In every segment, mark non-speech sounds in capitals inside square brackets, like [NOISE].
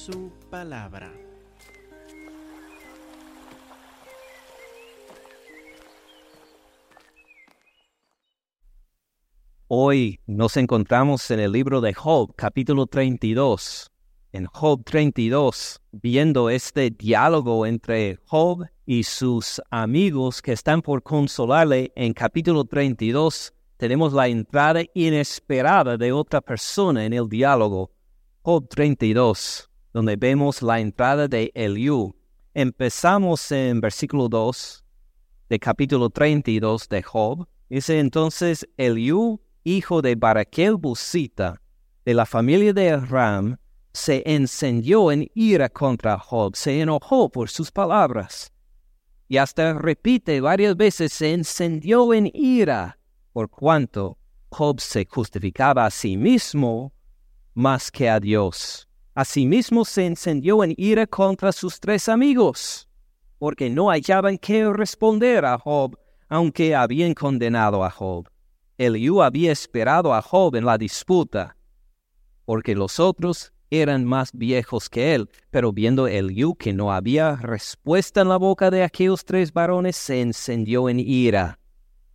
su palabra. Hoy nos encontramos en el libro de Job, capítulo 32. En Job 32, viendo este diálogo entre Job y sus amigos que están por consolarle, en capítulo 32 tenemos la entrada inesperada de otra persona en el diálogo. Job 32, donde vemos la entrada de Eliú. Empezamos en versículo 2 de capítulo 32 de Job. Dice entonces Eliú hijo de Baraquel Busita, de la familia de Ram, se encendió en ira contra Job, se enojó por sus palabras. Y hasta repite varias veces, se encendió en ira, por cuanto Job se justificaba a sí mismo más que a Dios. Asimismo se encendió en ira contra sus tres amigos, porque no hallaban qué responder a Job, aunque habían condenado a Job. Eliú había esperado a Job en la disputa, porque los otros eran más viejos que él, pero viendo Eliú que no había respuesta en la boca de aquellos tres varones, se encendió en ira.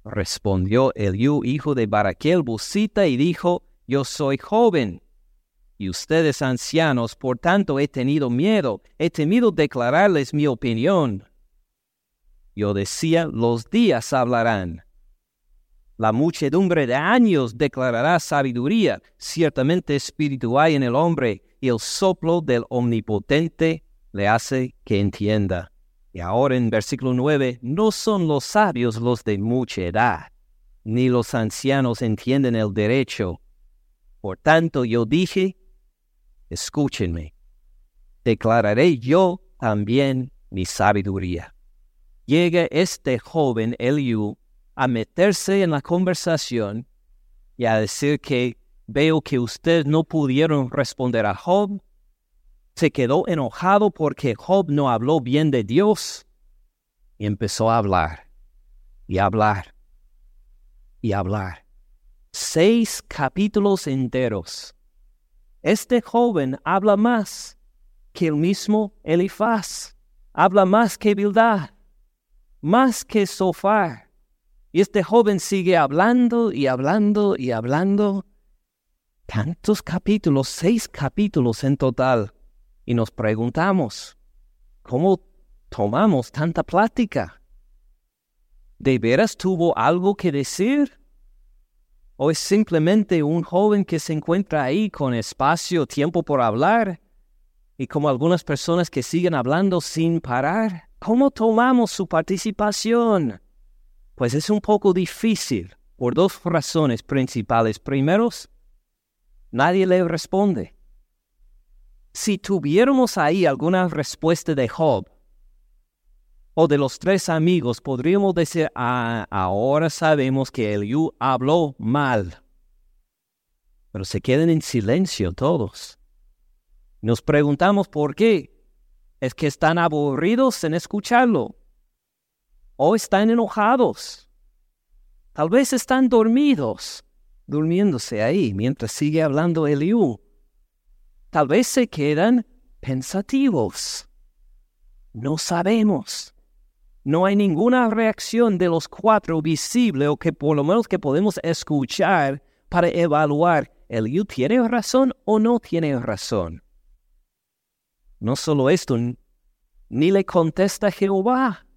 Respondió Eliú, hijo de Baraquel Busita, y dijo, Yo soy joven, y ustedes ancianos, por tanto he tenido miedo, he temido declararles mi opinión. Yo decía, los días hablarán, la muchedumbre de años declarará sabiduría. Ciertamente espíritu hay en el hombre y el soplo del omnipotente le hace que entienda. Y ahora en versículo 9, no son los sabios los de mucha edad, ni los ancianos entienden el derecho. Por tanto yo dije, escúchenme, declararé yo también mi sabiduría. Llega este joven Eliú a meterse en la conversación y a decir que veo que ustedes no pudieron responder a Job. Se quedó enojado porque Job no habló bien de Dios y empezó a hablar y hablar y hablar. Seis capítulos enteros. Este joven habla más que el mismo Elifaz, habla más que Bildad, más que Sofar y este joven sigue hablando y hablando y hablando. Tantos capítulos, seis capítulos en total. Y nos preguntamos, ¿cómo tomamos tanta plática? ¿De veras tuvo algo que decir? ¿O es simplemente un joven que se encuentra ahí con espacio, tiempo por hablar? Y como algunas personas que siguen hablando sin parar, ¿cómo tomamos su participación? Pues es un poco difícil por dos razones principales. Primero, nadie le responde. Si tuviéramos ahí alguna respuesta de Job o de los tres amigos, podríamos decir, ah, ahora sabemos que Eliú habló mal. Pero se quedan en silencio todos. Nos preguntamos por qué. Es que están aburridos en escucharlo o están enojados. Tal vez están dormidos, durmiéndose ahí mientras sigue hablando Eliú. Tal vez se quedan pensativos. No sabemos. No hay ninguna reacción de los cuatro visible o que por lo menos que podemos escuchar para evaluar, ¿Eliú tiene razón o no tiene razón? No solo esto, ni le contesta Jehová.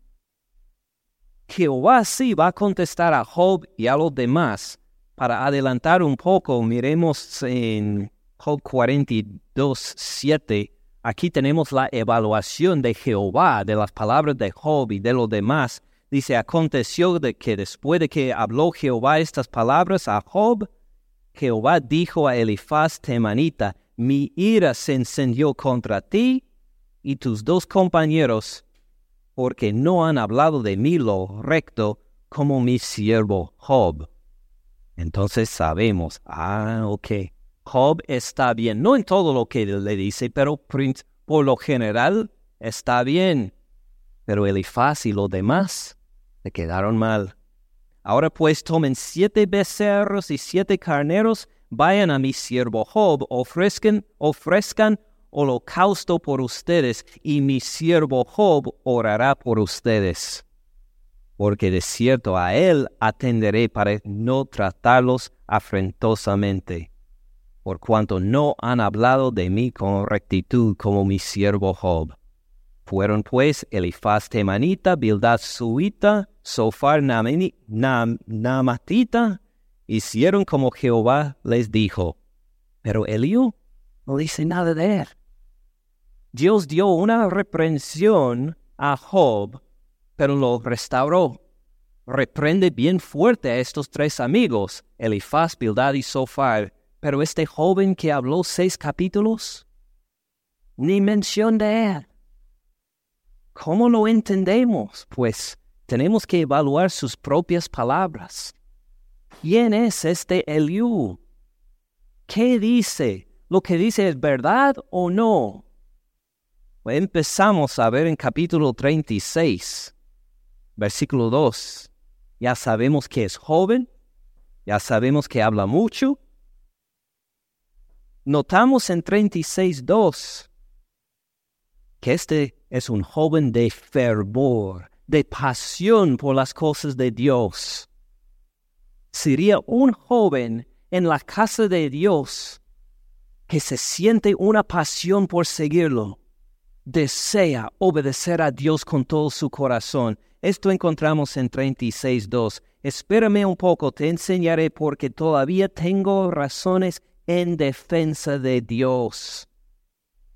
Jehová sí va a contestar a Job y a los demás. Para adelantar un poco, miremos en Job 42, 7. Aquí tenemos la evaluación de Jehová, de las palabras de Job y de los demás. Dice, aconteció de que después de que habló Jehová estas palabras a Job, Jehová dijo a Elifaz Temanita, mi ira se encendió contra ti y tus dos compañeros porque no han hablado de mí lo recto como mi siervo Job. Entonces sabemos, ah, ok, Job está bien, no en todo lo que le dice, pero por lo general está bien. Pero Elifaz y los demás se quedaron mal. Ahora pues tomen siete becerros y siete carneros, vayan a mi siervo Job, ofrezcan, ofrezcan holocausto por ustedes, y mi siervo Job orará por ustedes. Porque de cierto a él atenderé para no tratarlos afrentosamente, por cuanto no han hablado de mí con rectitud como mi siervo Job. Fueron pues Elifaz temanita, Bildad suita, Sofar namatita, hicieron como Jehová les dijo. Pero Eliú no dice nada de él. Dios dio una reprensión a Job, pero lo restauró. Reprende bien fuerte a estos tres amigos, Elifaz, Bildad y Sofar, pero este joven que habló seis capítulos, ni mención de él. ¿Cómo lo entendemos? Pues tenemos que evaluar sus propias palabras. ¿Quién es este Eliú? ¿Qué dice? ¿Lo que dice es verdad o no? Empezamos a ver en capítulo 36, versículo 2. Ya sabemos que es joven, ya sabemos que habla mucho. Notamos en 36.2 que este es un joven de fervor, de pasión por las cosas de Dios. Sería un joven en la casa de Dios que se siente una pasión por seguirlo, desea obedecer a Dios con todo su corazón. Esto encontramos en 36.2. Espérame un poco, te enseñaré porque todavía tengo razones en defensa de Dios.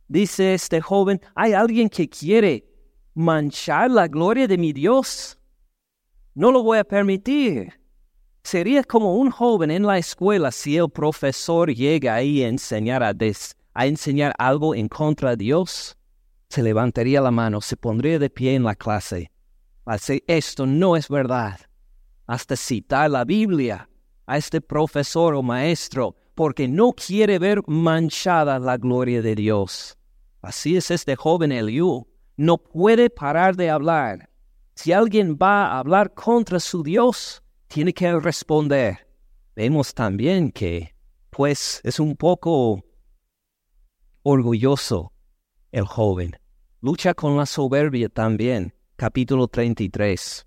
Dice este joven, ¿hay alguien que quiere manchar la gloria de mi Dios? No lo voy a permitir. Sería como un joven en la escuela si el profesor llega ahí a enseñar, a, a enseñar algo en contra de Dios. Se levantaría la mano, se pondría de pie en la clase. A decir, esto no es verdad. Hasta citar la Biblia a este profesor o maestro, porque no quiere ver manchada la gloria de Dios. Así es este joven Eliú. No puede parar de hablar. Si alguien va a hablar contra su Dios, tiene que responder. Vemos también que, pues, es un poco orgulloso el joven. Lucha con la soberbia también. Capítulo 33.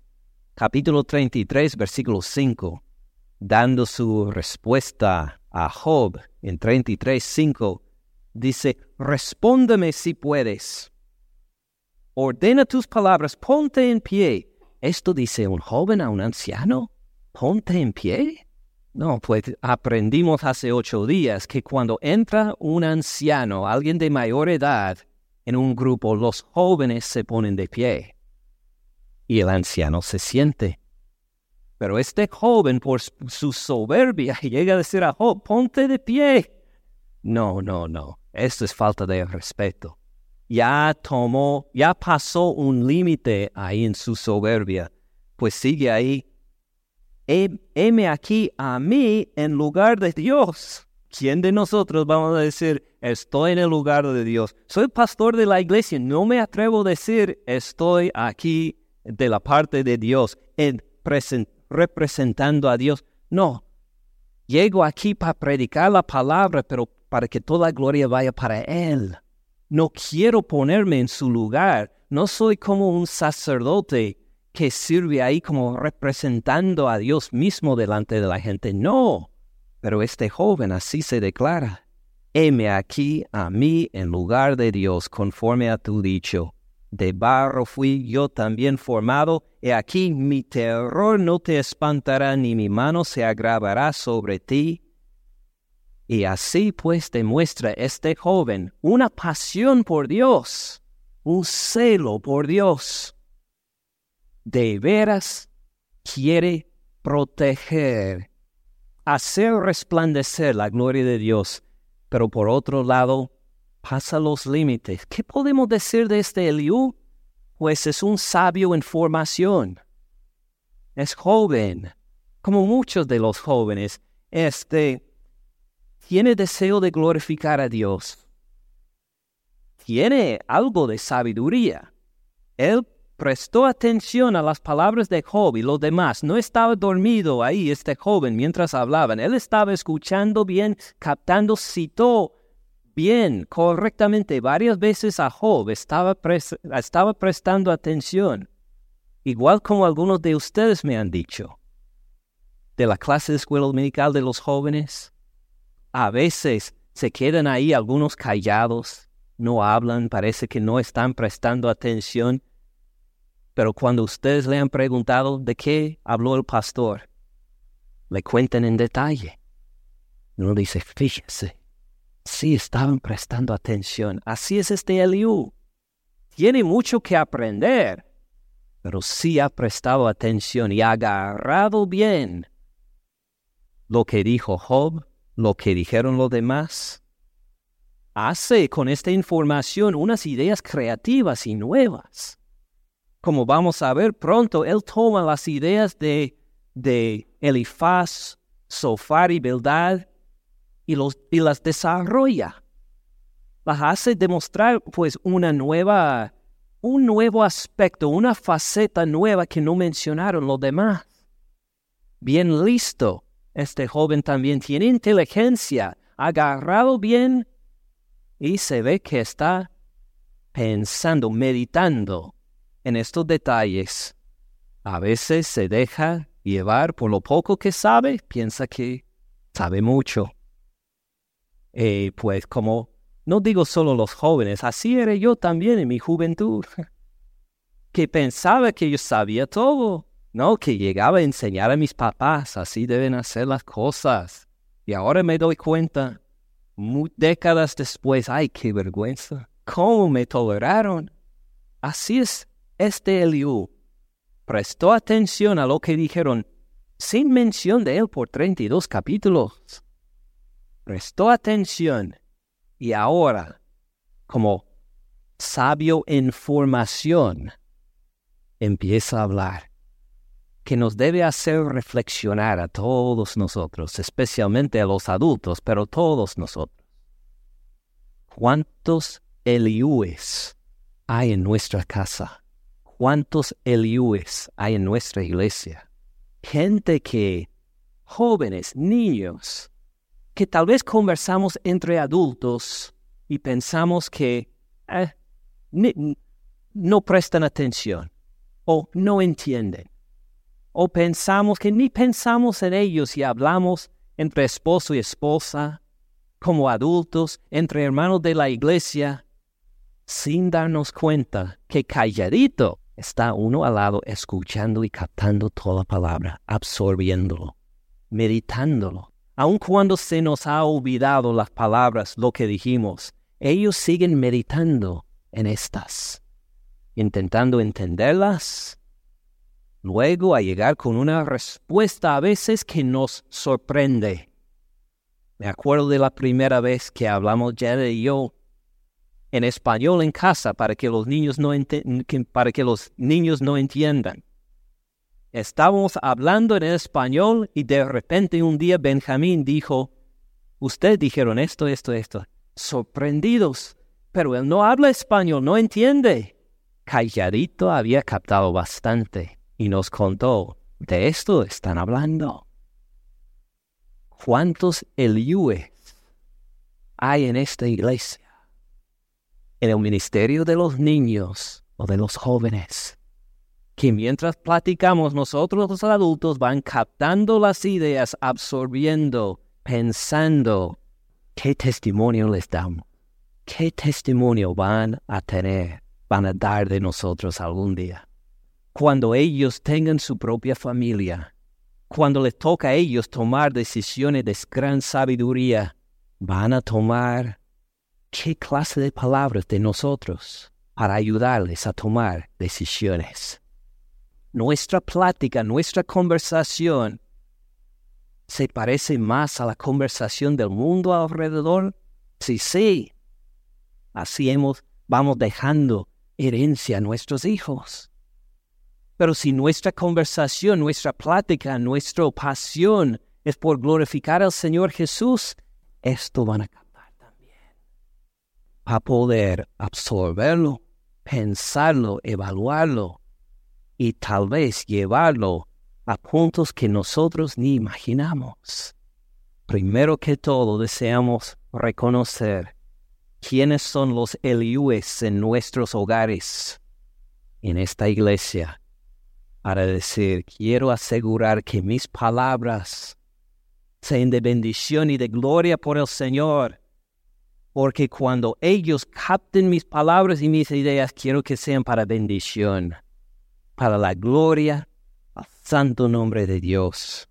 Capítulo 33, versículo 5. Dando su respuesta a Job en 33, 5, dice, respóndeme si puedes. Ordena tus palabras, ponte en pie. ¿Esto dice un joven a un anciano? ponte en pie? No, pues aprendimos hace ocho días que cuando entra un anciano, alguien de mayor edad, en un grupo, los jóvenes se ponen de pie. Y el anciano se siente. Pero este joven, por su soberbia, [LAUGHS] llega a decir a Job, ponte de pie. No, no, no. Esto es falta de respeto. Ya tomó, ya pasó un límite ahí en su soberbia. Pues sigue ahí heme aquí a mí en lugar de Dios. ¿Quién de nosotros vamos a decir, estoy en el lugar de Dios? Soy pastor de la iglesia, no me atrevo a decir, estoy aquí de la parte de Dios, en representando a Dios. No, llego aquí para predicar la palabra, pero para que toda gloria vaya para Él. No quiero ponerme en su lugar, no soy como un sacerdote que sirve ahí como representando a Dios mismo delante de la gente. No, pero este joven así se declara. Heme aquí a mí en lugar de Dios, conforme a tu dicho. De barro fui yo también formado, y aquí mi terror no te espantará, ni mi mano se agravará sobre ti. Y así pues demuestra este joven una pasión por Dios, un celo por Dios de veras quiere proteger, hacer resplandecer la gloria de Dios, pero por otro lado pasa los límites. ¿Qué podemos decir de este Eliú? Pues es un sabio en formación. Es joven, como muchos de los jóvenes, este tiene deseo de glorificar a Dios. Tiene algo de sabiduría. Él prestó atención a las palabras de Job y los demás. No estaba dormido ahí este joven mientras hablaban. Él estaba escuchando bien, captando, citó bien, correctamente, varias veces a Job, estaba, prestando atención, igual como algunos de ustedes me han dicho. De la clase de escuela dominical de los jóvenes, a veces se quedan ahí algunos callados, no hablan, parece que no están prestando atención, pero cuando ustedes le han preguntado de qué habló el pastor, le cuentan en detalle. Uno dice, fíjese, sí estaban prestando atención. Así es este Eliú. Tiene mucho que aprender, pero sí ha prestado atención y ha agarrado bien lo que dijo Job, lo que dijeron los demás. Hace con esta información unas ideas creativas y nuevas. Como vamos a ver pronto, él toma las ideas de, de Elifaz, Sofar y Bildad y, los, y las desarrolla. Las hace demostrar pues una nueva, un nuevo aspecto, una faceta nueva que no mencionaron los demás. Bien listo, este joven también tiene inteligencia, agarrado bien y se ve que está pensando, meditando en estos detalles. A veces se deja llevar por lo poco que sabe, piensa que sabe mucho. Eh, pues como no digo solo los jóvenes, así era yo también en mi juventud, [LAUGHS] que pensaba que yo sabía todo, ¿no? Que llegaba a enseñar a mis papás, así deben hacer las cosas. Y ahora me doy cuenta, décadas después, ay, qué vergüenza, ¿cómo me toleraron? Así es este Eliú. Prestó atención a lo que dijeron, sin mención de él por 32 capítulos prestó atención y ahora, como sabio en formación, empieza a hablar, que nos debe hacer reflexionar a todos nosotros, especialmente a los adultos, pero todos nosotros. ¿Cuántos Eliúes hay en nuestra casa? ¿Cuántos Eliúes hay en nuestra iglesia? Gente que, jóvenes, niños, que tal vez conversamos entre adultos y pensamos que eh, no prestan atención o no entienden. O pensamos que ni pensamos en ellos y hablamos entre esposo y esposa, como adultos, entre hermanos de la iglesia, sin darnos cuenta que calladito está uno al lado escuchando y captando toda la palabra, absorbiéndolo, meditándolo Aun cuando se nos ha olvidado las palabras, lo que dijimos, ellos siguen meditando en estas, intentando entenderlas, luego a llegar con una respuesta a veces que nos sorprende. Me acuerdo de la primera vez que hablamos Jared y yo en español en casa para que los niños no, para que los niños no entiendan. Estábamos hablando en español y de repente un día Benjamín dijo, ustedes dijeron esto, esto, esto. Sorprendidos, pero él no habla español, no entiende. Calladito había captado bastante y nos contó, de esto están hablando. ¿Cuántos Eliúes hay en esta iglesia? En el ministerio de los niños o de los jóvenes que mientras platicamos nosotros los adultos van captando las ideas, absorbiendo, pensando, ¿qué testimonio les damos? ¿Qué testimonio van a tener, van a dar de nosotros algún día? Cuando ellos tengan su propia familia, cuando les toca a ellos tomar decisiones de gran sabiduría, van a tomar qué clase de palabras de nosotros para ayudarles a tomar decisiones nuestra plática, nuestra conversación, se parece más a la conversación del mundo alrededor? Sí, sí. Así hemos, vamos dejando herencia a nuestros hijos. Pero si nuestra conversación, nuestra plática, nuestra pasión es por glorificar al Señor Jesús, esto van a captar también. Para poder absorberlo, pensarlo, evaluarlo y tal vez llevarlo a puntos que nosotros ni imaginamos. Primero que todo deseamos reconocer ¿Quiénes son los Eliúes en nuestros hogares, en esta iglesia? Para decir, quiero asegurar que mis palabras sean de bendición y de gloria por el Señor. Porque cuando ellos capten mis palabras y mis ideas, quiero que sean para bendición, para la gloria al santo nombre de Dios.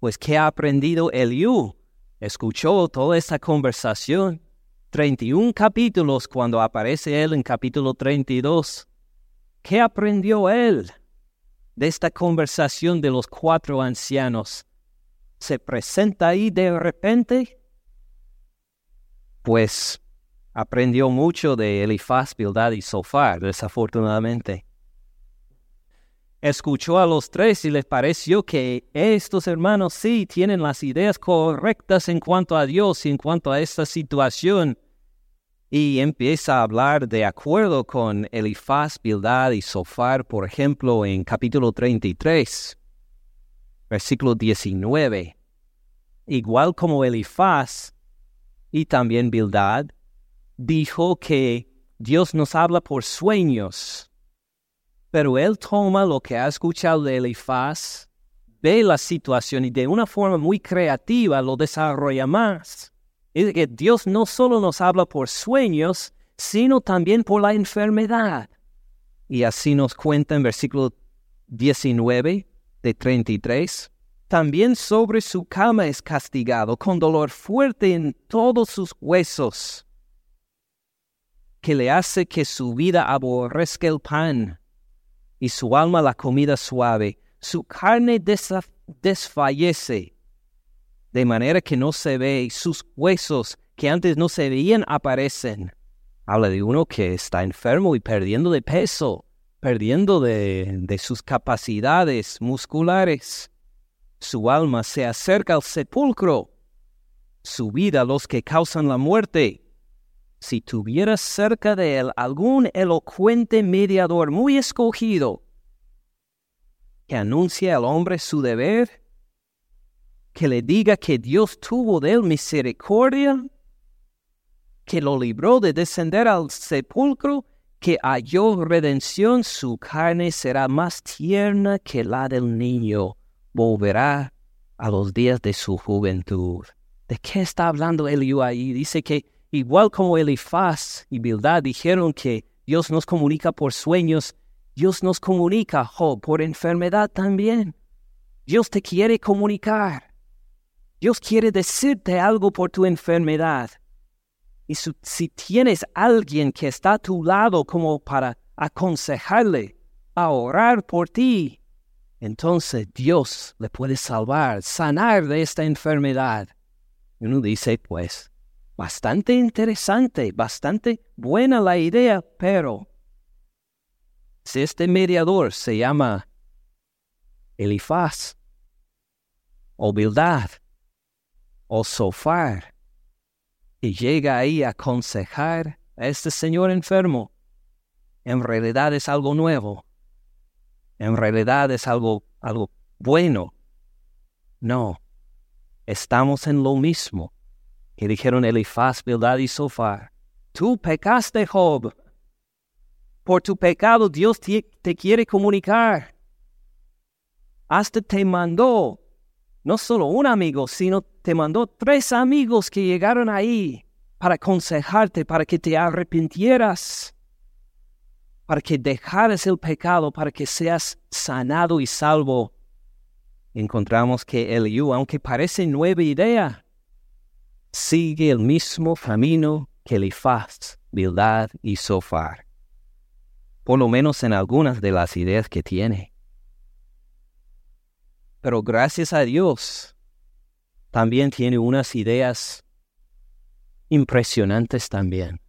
Pues, ¿qué ha aprendido Eliú? Escuchó toda esta conversación. 31 capítulos cuando aparece él en capítulo 32. ¿Qué aprendió él de esta conversación de los cuatro ancianos? ¿Se presenta ahí de repente? Pues aprendió mucho de Elifaz, Bildad y Sofar, desafortunadamente escuchó a los tres y les pareció que estos hermanos sí tienen las ideas correctas en cuanto a Dios y en cuanto a esta situación. Y empieza a hablar de acuerdo con Elifaz, Bildad y Sofar, por ejemplo, en capítulo 33, versículo 19. Igual como Elifaz y también Bildad, dijo que Dios nos habla por sueños pero él toma lo que ha escuchado de Elifaz, ve la situación y de una forma muy creativa lo desarrolla más. Es que Dios no solo nos habla por sueños, sino también por la enfermedad. Y así nos cuenta en versículo 19 de 33. También sobre su cama es castigado con dolor fuerte en todos sus huesos, que le hace que su vida aborrezca el pan y su alma la comida suave. Su carne desfallece, de manera que no se ve, sus huesos que antes no se veían aparecen. Habla de uno que está enfermo y perdiendo de peso, perdiendo de, de sus capacidades musculares. Su alma se acerca al sepulcro, su vida los que causan la muerte si tuvieras cerca de él algún elocuente mediador muy escogido, que anuncie al hombre su deber, que le diga que Dios tuvo de él misericordia, que lo libró de descender al sepulcro, que halló redención, su carne será más tierna que la del niño, volverá a los días de su juventud. ¿De qué está hablando Eliú ahí? Dice que Igual como Elifaz y Bildad dijeron que Dios nos comunica por sueños, Dios nos comunica, Job, por enfermedad también. Dios te quiere comunicar. Dios quiere decirte algo por tu enfermedad. Y si tienes alguien que está a tu lado como para aconsejarle, a orar por ti, entonces Dios le puede salvar, sanar de esta enfermedad. Y uno dice, pues, Bastante interesante, bastante buena la idea, pero si este mediador se llama Elifaz, o Bildad, o Sofar, y llega ahí a aconsejar a este señor enfermo, en realidad es algo nuevo, en realidad es algo, algo bueno. No, estamos en lo mismo y dijeron Elifaz, Bildad y Sofar, tú pecaste, Job. Por tu pecado Dios te, quiere comunicar. Hasta te mandó, no solo un amigo, sino te mandó tres amigos que llegaron ahí para aconsejarte, para que te arrepintieras, para que dejaras el pecado, para que seas sanado y salvo. Encontramos que Eliú, aunque parece nueva idea, sigue el mismo camino que Elifaz, Bildad y Sofar, por lo menos en algunas de las ideas que tiene. Pero gracias a Dios, también tiene unas ideas impresionantes también,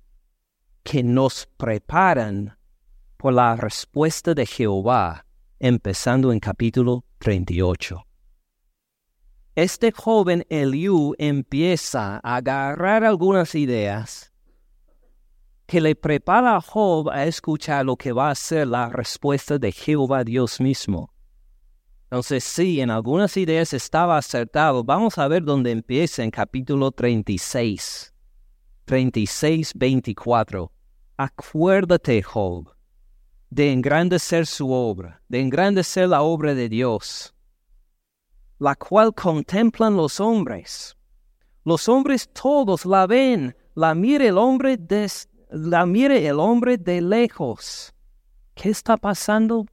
que nos preparan por la respuesta de Jehová, empezando en capítulo 38 este joven Eliú empieza a agarrar algunas ideas que le prepara a Job a escuchar lo que va a ser la respuesta de Jehová Dios mismo. Entonces, sí, en algunas ideas estaba acertado. Vamos a ver dónde empieza en capítulo 36. 36, 24. Acuérdate, Job, de engrandecer su obra, de engrandecer la obra de Dios, la cual contemplan los hombres. Los hombres todos la ven, la mire el hombre la mire el hombre de lejos. ¿Qué está pasando?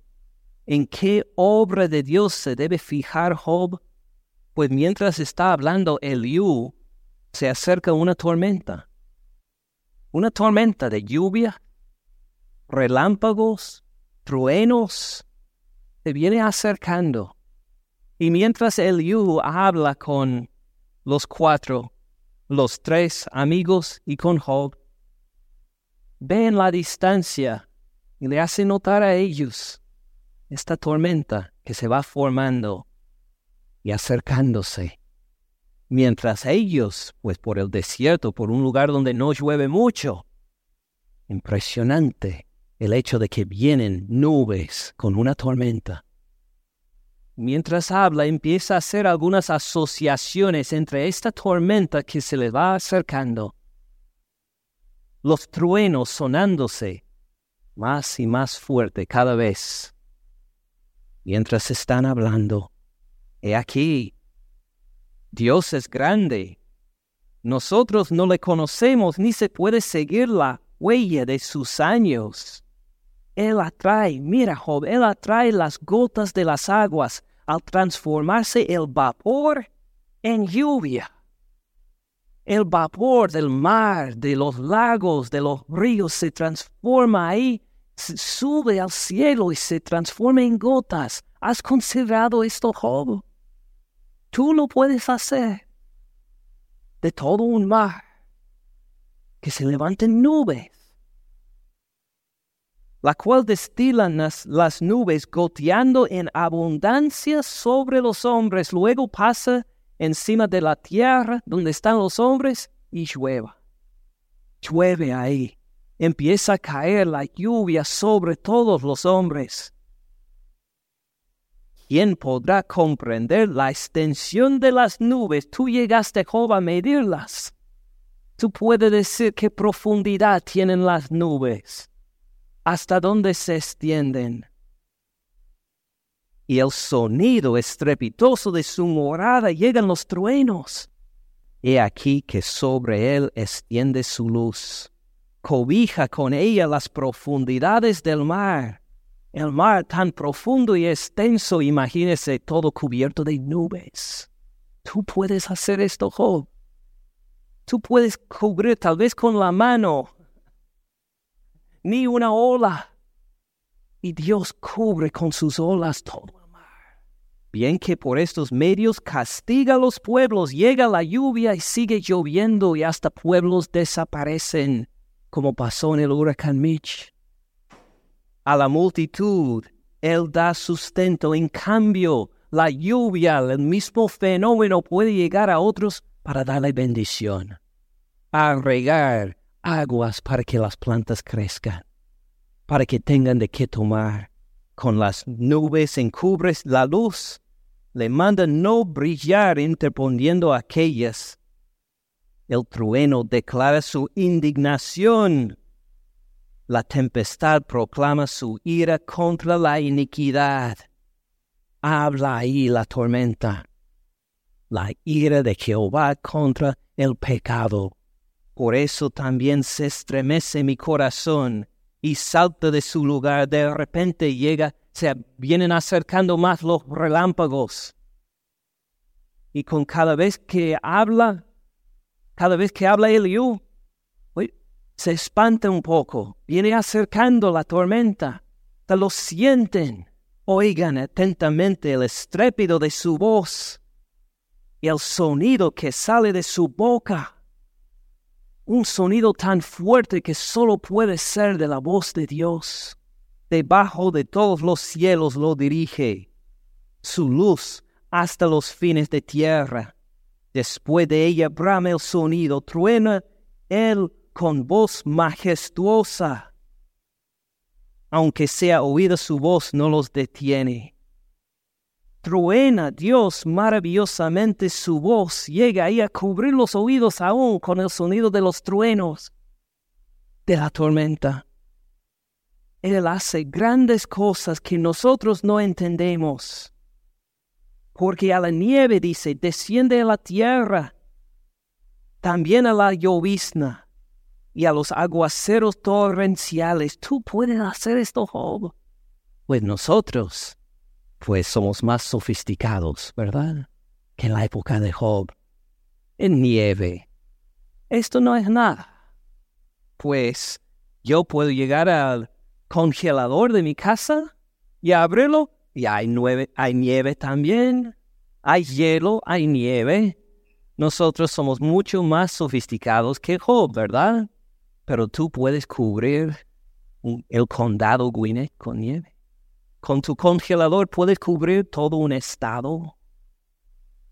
¿En qué obra de Dios se debe fijar Job? Pues mientras está hablando Eliú, se acerca una tormenta. Una tormenta de lluvia, relámpagos, truenos, se viene acercando. Y mientras Eliú habla con los cuatro, los tres amigos y con Job, ven la distancia y le hace notar a ellos esta tormenta que se va formando y acercándose. Mientras ellos, pues por el desierto, por un lugar donde no llueve mucho, impresionante el hecho de que vienen nubes con una tormenta. Mientras habla, empieza a hacer algunas asociaciones entre esta tormenta que se le va acercando, los truenos sonándose más y más fuerte cada vez. Mientras están hablando, he aquí, Dios es grande. Nosotros no le conocemos ni se puede seguir la huella de sus años. Él atrae, mira Job, Él atrae las gotas de las aguas al transformarse el vapor en lluvia. El vapor del mar, de los lagos, de los ríos se transforma ahí, sube al cielo y se transforma en gotas. ¿Has considerado esto, Job? Tú lo puedes hacer de todo un mar que se levanten nubes, la cual destilan las, nubes goteando en abundancia sobre los hombres, luego pasa encima de la tierra donde están los hombres y llueva. Llueve ahí, empieza a caer la lluvia sobre todos los hombres. ¿Quién podrá comprender la extensión de las nubes? Tú llegaste, Job, a medirlas. Tú puedes decir qué profundidad tienen las nubes, hasta dónde se extienden. Y el sonido estrepitoso de su morada llegan los truenos. He aquí que sobre él extiende su luz, cobija con ella las profundidades del mar el mar tan profundo y extenso, imagínese todo cubierto de nubes. Tú puedes hacer esto, Job. Tú puedes cubrir tal vez con la mano, ni una ola. Y Dios cubre con sus olas todo el mar. Bien que por estos medios castiga a los pueblos, llega la lluvia y sigue lloviendo y hasta pueblos desaparecen, como pasó en el huracán Mitch a la multitud, Él da sustento. En cambio, la lluvia, el mismo fenómeno puede llegar a otros para darle bendición, a regar aguas para que las plantas crezcan, para que tengan de qué tomar. Con las nubes encubres la luz, le manda no brillar interponiendo aquellas. El trueno declara su indignación la tempestad proclama su ira contra la iniquidad. Habla ahí la tormenta. La ira de Jehová contra el pecado. Por eso también se estremece mi corazón y salta de su lugar. De repente llega, se vienen acercando más los relámpagos. Y con cada vez que habla, cada vez que habla Eliú, se espanta un poco, viene acercando la tormenta, te lo sienten, oigan atentamente el estrépito de su voz y el sonido que sale de su boca. Un sonido tan fuerte que solo puede ser de la voz de Dios. Debajo de todos los cielos lo dirige. Su luz hasta los fines de tierra. Después de ella brama el sonido, truena el con voz majestuosa. Aunque sea oída su voz, no los detiene. Truena Dios maravillosamente su voz, llega ahí a cubrir los oídos aún con el sonido de los truenos de la tormenta. Él hace grandes cosas que nosotros no entendemos. Porque a la nieve dice, desciende a la tierra, también a la llovizna y a los aguaceros torrenciales. ¿Tú puedes hacer esto, Job? Pues nosotros, pues somos más sofisticados, ¿verdad? Que en la época de Job. En nieve. Esto no es nada. Pues yo puedo llegar al congelador de mi casa y abrirlo y hay, hay nieve también. Hay hielo, hay nieve. Nosotros somos mucho más sofisticados que Job, ¿verdad? pero tú puedes cubrir el condado Gwinnett con nieve. Con tu congelador puedes cubrir todo un estado,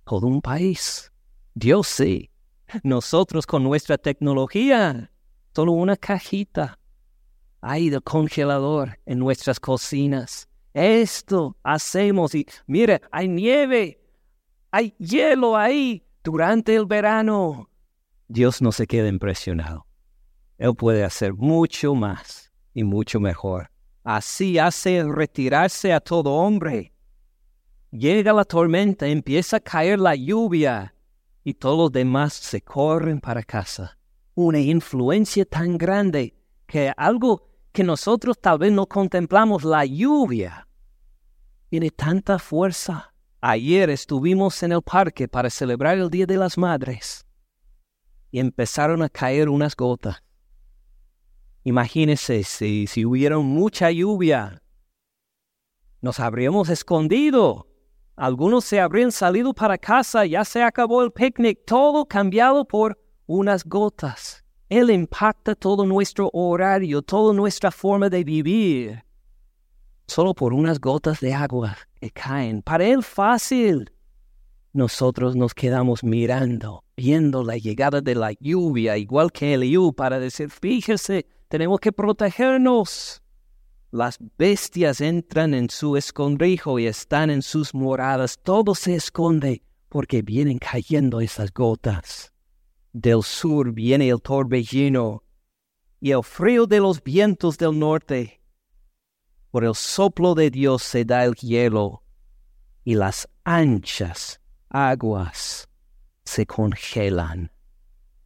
todo un país. Dios sí. Nosotros con nuestra tecnología, solo una cajita hay de congelador en nuestras cocinas. Esto hacemos y mire, hay nieve, hay hielo ahí durante el verano. Dios no se queda impresionado. Él puede hacer mucho más y mucho mejor. Así hace retirarse a todo hombre. Llega la tormenta, empieza a caer la lluvia y todos los demás se corren para casa. Una influencia tan grande que algo que nosotros tal vez no contemplamos, la lluvia, tiene tanta fuerza. Ayer estuvimos en el parque para celebrar el Día de las Madres y empezaron a caer unas gotas. Imagínense si, si hubiera mucha lluvia. Nos habríamos escondido. Algunos se habrían salido para casa, ya se acabó el picnic, todo cambiado por unas gotas. Él impacta todo nuestro horario, toda nuestra forma de vivir. Solo por unas gotas de agua que caen. Para Él fácil. Nosotros nos quedamos mirando, viendo la llegada de la lluvia, igual que Eliú, para decir, fíjese, tenemos que protegernos. Las bestias entran en su escondrijo y están en sus moradas. Todo se esconde porque vienen cayendo esas gotas. Del sur viene el torbellino y el frío de los vientos del norte. Por el soplo de Dios se da el hielo y las anchas aguas se congelan.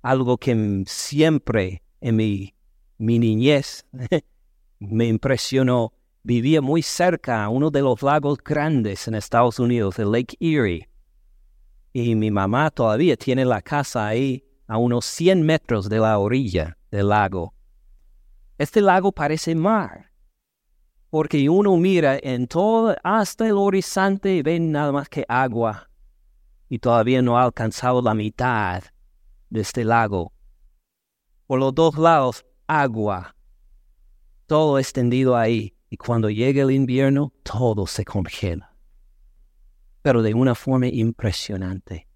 Algo que siempre en mi mi niñez me impresionó. Vivía muy cerca a uno de los lagos grandes en Estados Unidos, el Lake Erie. Y mi mamá todavía tiene la casa ahí a unos 100 metros de la orilla del lago. Este lago parece mar, porque uno mira en todo hasta el horizonte y ve nada más que agua. Y todavía no ha alcanzado la mitad de este lago. Por los dos lados agua, todo extendido ahí, y cuando llega el invierno, todo se congela. Pero de una forma impresionante.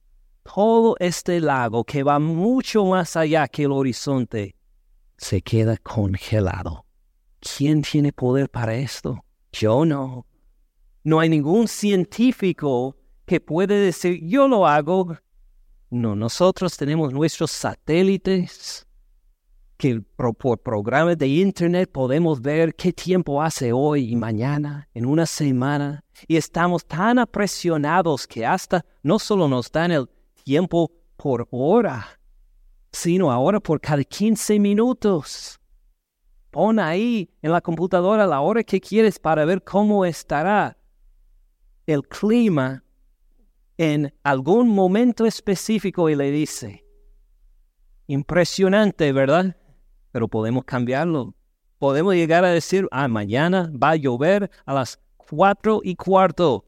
Todo este lago que va mucho más allá que el horizonte, se queda congelado. ¿Quién tiene poder para esto? Yo no. No hay ningún científico que puede decir, yo lo hago. No, nosotros tenemos nuestros satélites, por programas de internet podemos ver qué tiempo hace hoy y mañana, en una semana, y estamos tan apresionados que hasta no solo nos dan el tiempo por hora, sino ahora por cada 15 minutos. Pon ahí en la computadora la hora que quieres para ver cómo estará el clima en algún momento específico y le dice, impresionante, ¿verdad? Pero podemos cambiarlo. Podemos llegar a decir, ah, mañana va a llover a las cuatro y cuarto.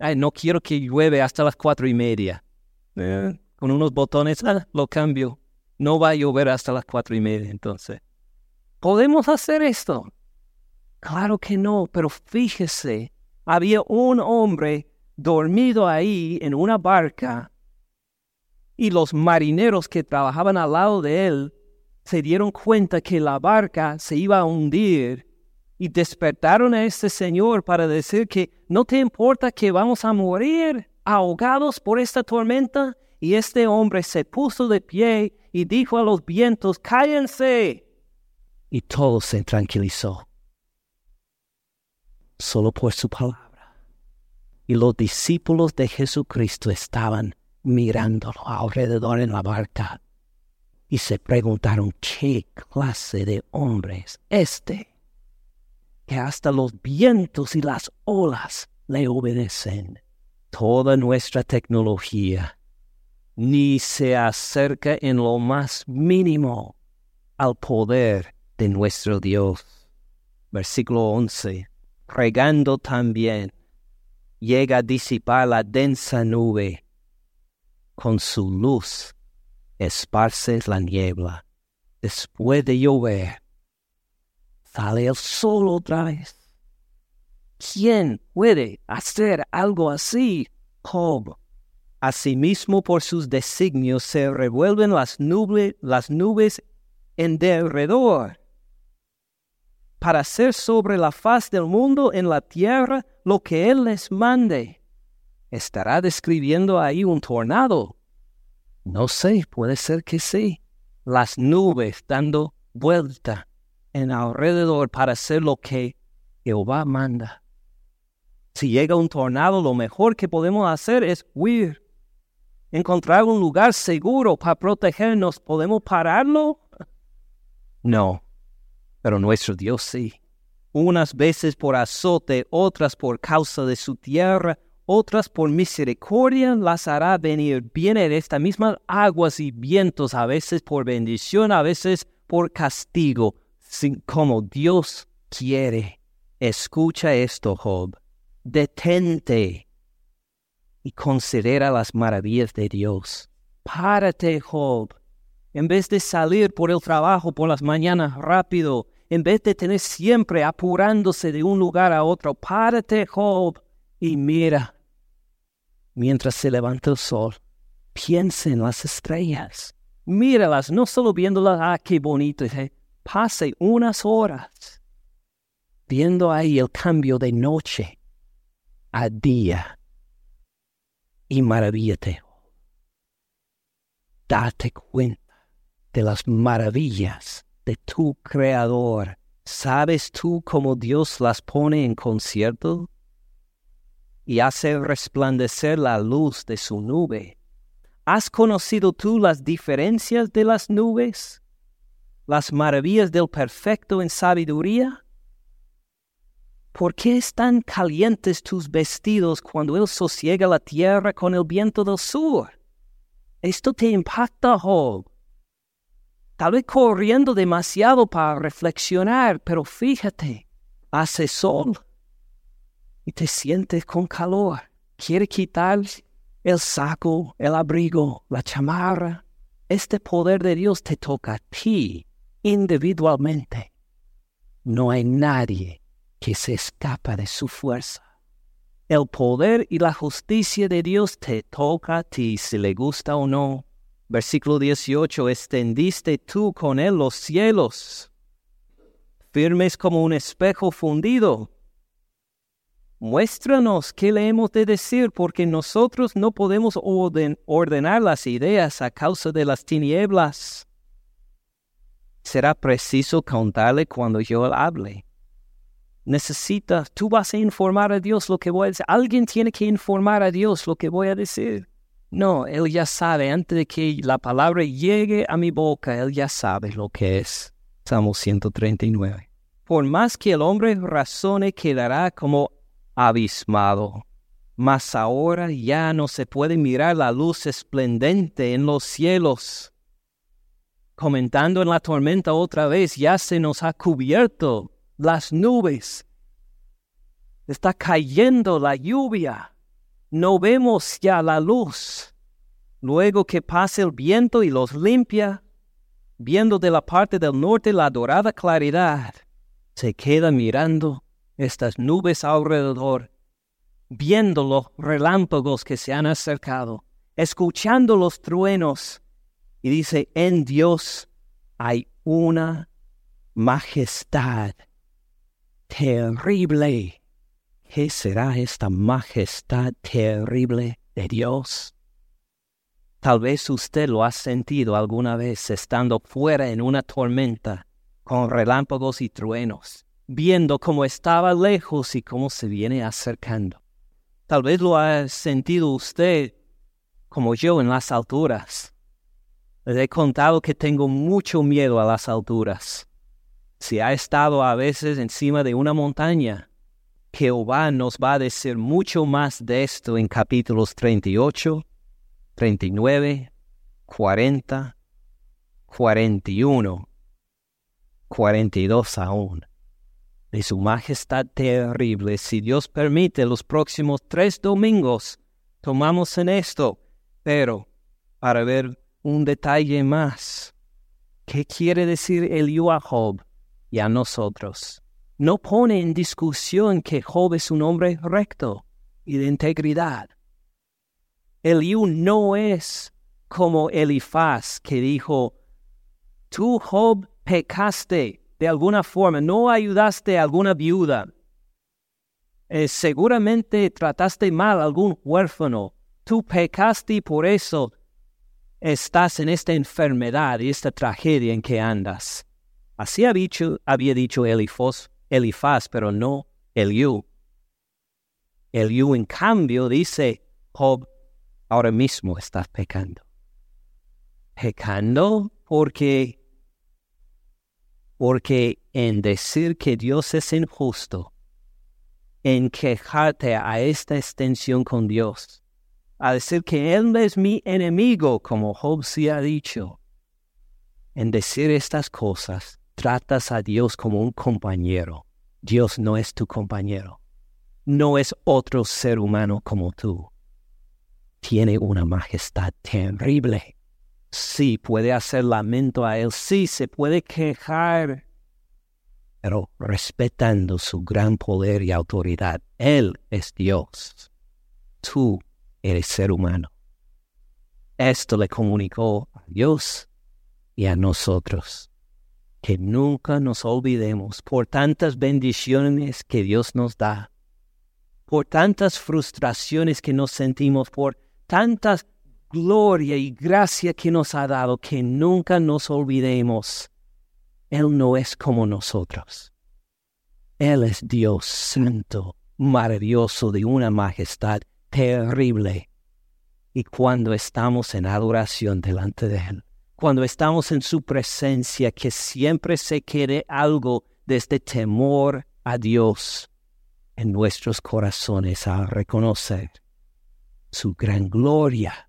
Ay, no quiero que llueve hasta las cuatro y media. Eh, con unos botones, ah, lo cambio. No va a llover hasta las cuatro y media, entonces. ¿Podemos hacer esto? Claro que no, pero fíjese, había un hombre dormido ahí en una barca y los marineros que trabajaban al lado de él se dieron cuenta que la barca se iba a hundir y despertaron a este señor para decir que no te importa que vamos a morir ahogados por esta tormenta. Y este hombre se puso de pie y dijo a los vientos, cállense. Y todo se tranquilizó. Solo por su palabra. Y los discípulos de Jesucristo estaban mirándolo alrededor en la barca y se preguntaron qué clase de hombre es este que hasta los vientos y las olas le obedecen. Toda nuestra tecnología ni se acerca en lo más mínimo al poder de nuestro Dios. Versículo 11. Regando también, llega a disipar la densa nube. Con su luz esparce la niebla. Después de llover, sale el sol otra vez. ¿Quién puede hacer algo así, Job? Asimismo, por sus designios se revuelven las, nubes, las nubes en derredor, para hacer sobre la faz del mundo en la tierra lo que Él les mande. ¿Estará describiendo ahí un tornado? No sé, puede ser que sí. Las nubes dando vuelta en alrededor para hacer lo que Jehová manda. Si llega un tornado, lo mejor que podemos hacer es huir. Encontrar un lugar seguro para protegernos. ¿Podemos pararlo? No, pero nuestro Dios sí. Unas veces por azote, otras por causa de su tierra, otras por misericordia las hará venir. Vienen estas mismas aguas y vientos, a veces por bendición, a veces por castigo como Dios quiere. Escucha esto, Job. Detente y considera las maravillas de Dios. Párate, Job. En vez de salir por el trabajo por las mañanas rápido, en vez de tener siempre apurándose de un lugar a otro, párate, Job, y mira. Mientras se levanta el sol, piensa en las estrellas. Míralas, no solo viéndolas, ah, qué bonito, ¿eh? pase unas horas viendo ahí el cambio de noche a día y maravíllate. Date cuenta de las maravillas de tu Creador. ¿Sabes tú cómo Dios las pone en concierto? Y hace resplandecer la luz de su nube. ¿Has conocido tú las diferencias de las nubes? las maravillas del perfecto en sabiduría? ¿Por qué están calientes tus vestidos cuando Él sosiega la tierra con el viento del sur? Esto te impacta, Job. Tal vez corriendo demasiado para reflexionar, pero fíjate, hace sol y te sientes con calor. Quiere quitar el saco, el abrigo, la chamarra. Este poder de Dios te toca a ti individualmente. No hay nadie que se escapa de su fuerza. El poder y la justicia de Dios te toca a ti si le gusta o no. Versículo 18, extendiste tú con él los cielos, firmes como un espejo fundido. Muéstranos qué le hemos de decir, porque nosotros no podemos ordenar las ideas a causa de las tinieblas será preciso contarle cuando yo hable. Necesita, tú vas a informar a Dios lo que voy a decir. Alguien tiene que informar a Dios lo que voy a decir. No, Él ya sabe, antes de que la palabra llegue a mi boca, Él ya sabe lo que es. Salmo 139. Por más que el hombre razone, quedará como abismado. Mas ahora ya no se puede mirar la luz esplendente en los cielos comentando en la tormenta otra vez, ya se nos ha cubierto las nubes. Está cayendo la lluvia. No vemos ya la luz. Luego que pase el viento y los limpia, viendo de la parte del norte la dorada claridad, se queda mirando estas nubes alrededor, viendo los relámpagos que se han acercado, escuchando los truenos y dice, en Dios hay una majestad terrible. ¿Qué será esta majestad terrible de Dios? Tal vez usted lo ha sentido alguna vez estando fuera en una tormenta con relámpagos y truenos, viendo cómo estaba lejos y cómo se viene acercando. Tal vez lo ha sentido usted como yo en las alturas. Les he contado que tengo mucho miedo a las alturas. Si ha estado a veces encima de una montaña, Jehová nos va a decir mucho más de esto en capítulos 38, 39, 40, 41, 42 aún. De su majestad terrible, si Dios permite, los próximos tres domingos tomamos en esto, pero para ver un detalle más. ¿Qué quiere decir Eliú a Job y a nosotros? No pone en discusión que Job es un hombre recto y de integridad. Eliú no es como Elifaz que dijo, tú Job pecaste de alguna forma, no ayudaste a alguna viuda, eh, seguramente trataste mal a algún huérfano, tú pecaste y por eso estás en esta enfermedad y esta tragedia en que andas. Así había dicho, había dicho Elifaz, pero no Eliú. Eliú, en cambio, dice, Job, ahora mismo estás pecando. Pecando porque, porque en decir que Dios es injusto, en quejarte a esta extensión con Dios, a decir que Él es mi enemigo, como Job sí ha dicho. En decir estas cosas, tratas a Dios como un compañero. Dios no es tu compañero. No es otro ser humano como tú. Tiene una majestad terrible. Sí puede hacer lamento a Él, sí se puede quejar, pero respetando su gran poder y autoridad. Él es Dios. Tú eres ser humano. Esto le comunicó a Dios y a nosotros. Que nunca nos olvidemos por tantas bendiciones que Dios nos da, por tantas frustraciones que nos sentimos, por tantas gloria y gracia que nos ha dado, que nunca nos olvidemos. Él no es como nosotros. Él es Dios santo, maravilloso, de una majestad terrible. Y cuando estamos en adoración delante de Él, cuando estamos en su presencia, que siempre se quede algo de este temor a Dios en nuestros corazones a reconocer su gran gloria.